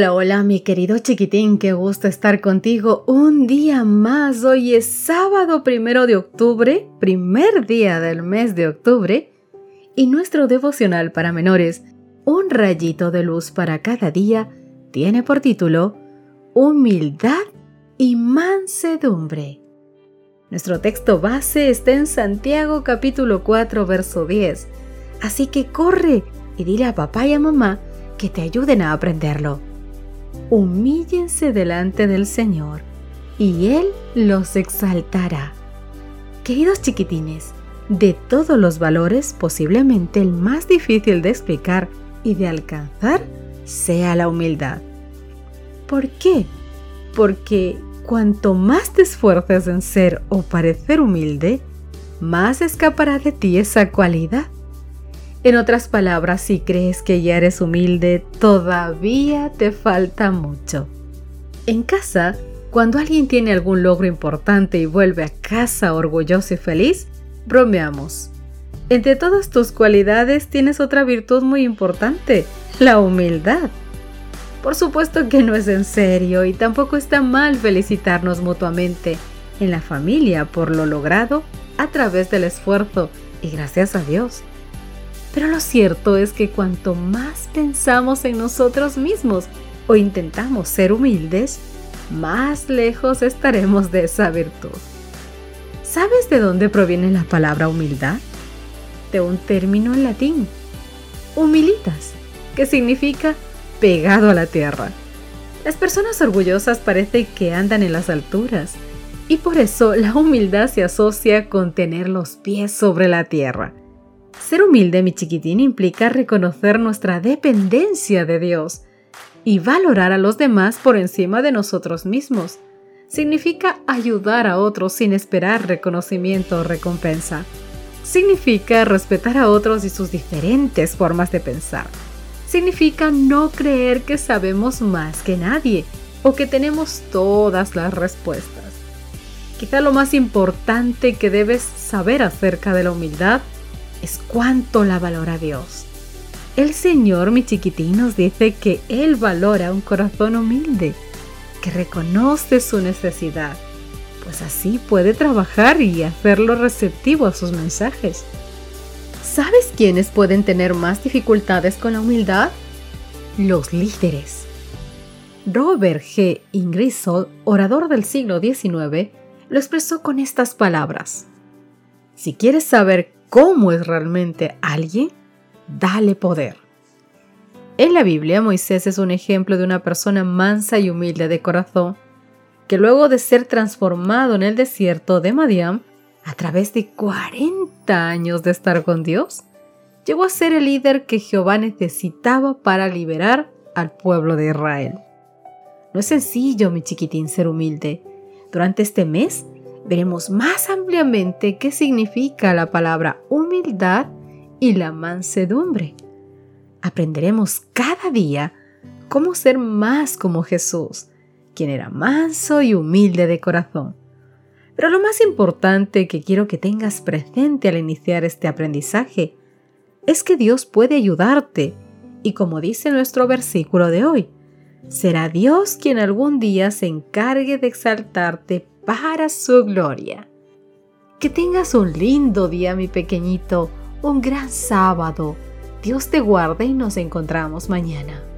Hola, hola, mi querido chiquitín, qué gusto estar contigo un día más. Hoy es sábado primero de octubre, primer día del mes de octubre, y nuestro devocional para menores, Un rayito de luz para cada día, tiene por título Humildad y mansedumbre. Nuestro texto base está en Santiago capítulo 4, verso 10, así que corre y dile a papá y a mamá que te ayuden a aprenderlo. Humíllense delante del Señor y Él los exaltará. Queridos chiquitines, de todos los valores posiblemente el más difícil de explicar y de alcanzar sea la humildad. ¿Por qué? Porque cuanto más te esfuerces en ser o parecer humilde, más escapará de ti esa cualidad en otras palabras, si crees que ya eres humilde, todavía te falta mucho. En casa, cuando alguien tiene algún logro importante y vuelve a casa orgulloso y feliz, bromeamos. Entre todas tus cualidades tienes otra virtud muy importante, la humildad. Por supuesto que no es en serio y tampoco está mal felicitarnos mutuamente en la familia por lo logrado a través del esfuerzo y gracias a Dios. Pero lo cierto es que cuanto más pensamos en nosotros mismos o intentamos ser humildes, más lejos estaremos de esa virtud. ¿Sabes de dónde proviene la palabra humildad? De un término en latín, humilitas, que significa pegado a la tierra. Las personas orgullosas parece que andan en las alturas y por eso la humildad se asocia con tener los pies sobre la tierra. Ser humilde, mi chiquitín, implica reconocer nuestra dependencia de Dios y valorar a los demás por encima de nosotros mismos. Significa ayudar a otros sin esperar reconocimiento o recompensa. Significa respetar a otros y sus diferentes formas de pensar. Significa no creer que sabemos más que nadie o que tenemos todas las respuestas. Quizá lo más importante que debes saber acerca de la humildad es cuánto la valora Dios. El Señor, mi chiquitín, nos dice que Él valora un corazón humilde, que reconoce su necesidad, pues así puede trabajar y hacerlo receptivo a sus mensajes. ¿Sabes quiénes pueden tener más dificultades con la humildad? Los líderes. Robert G. Ingersoll, orador del siglo XIX, lo expresó con estas palabras. Si quieres saber cómo es realmente alguien, dale poder. En la Biblia, Moisés es un ejemplo de una persona mansa y humilde de corazón, que luego de ser transformado en el desierto de Madián, a través de 40 años de estar con Dios, llegó a ser el líder que Jehová necesitaba para liberar al pueblo de Israel. No es sencillo, mi chiquitín, ser humilde. Durante este mes veremos más ampliamente qué significa la palabra humildad y la mansedumbre. Aprenderemos cada día cómo ser más como Jesús, quien era manso y humilde de corazón. Pero lo más importante que quiero que tengas presente al iniciar este aprendizaje es que Dios puede ayudarte y como dice nuestro versículo de hoy, será Dios quien algún día se encargue de exaltarte para su gloria. Que tengas un lindo día, mi pequeñito, un gran sábado. Dios te guarde y nos encontramos mañana.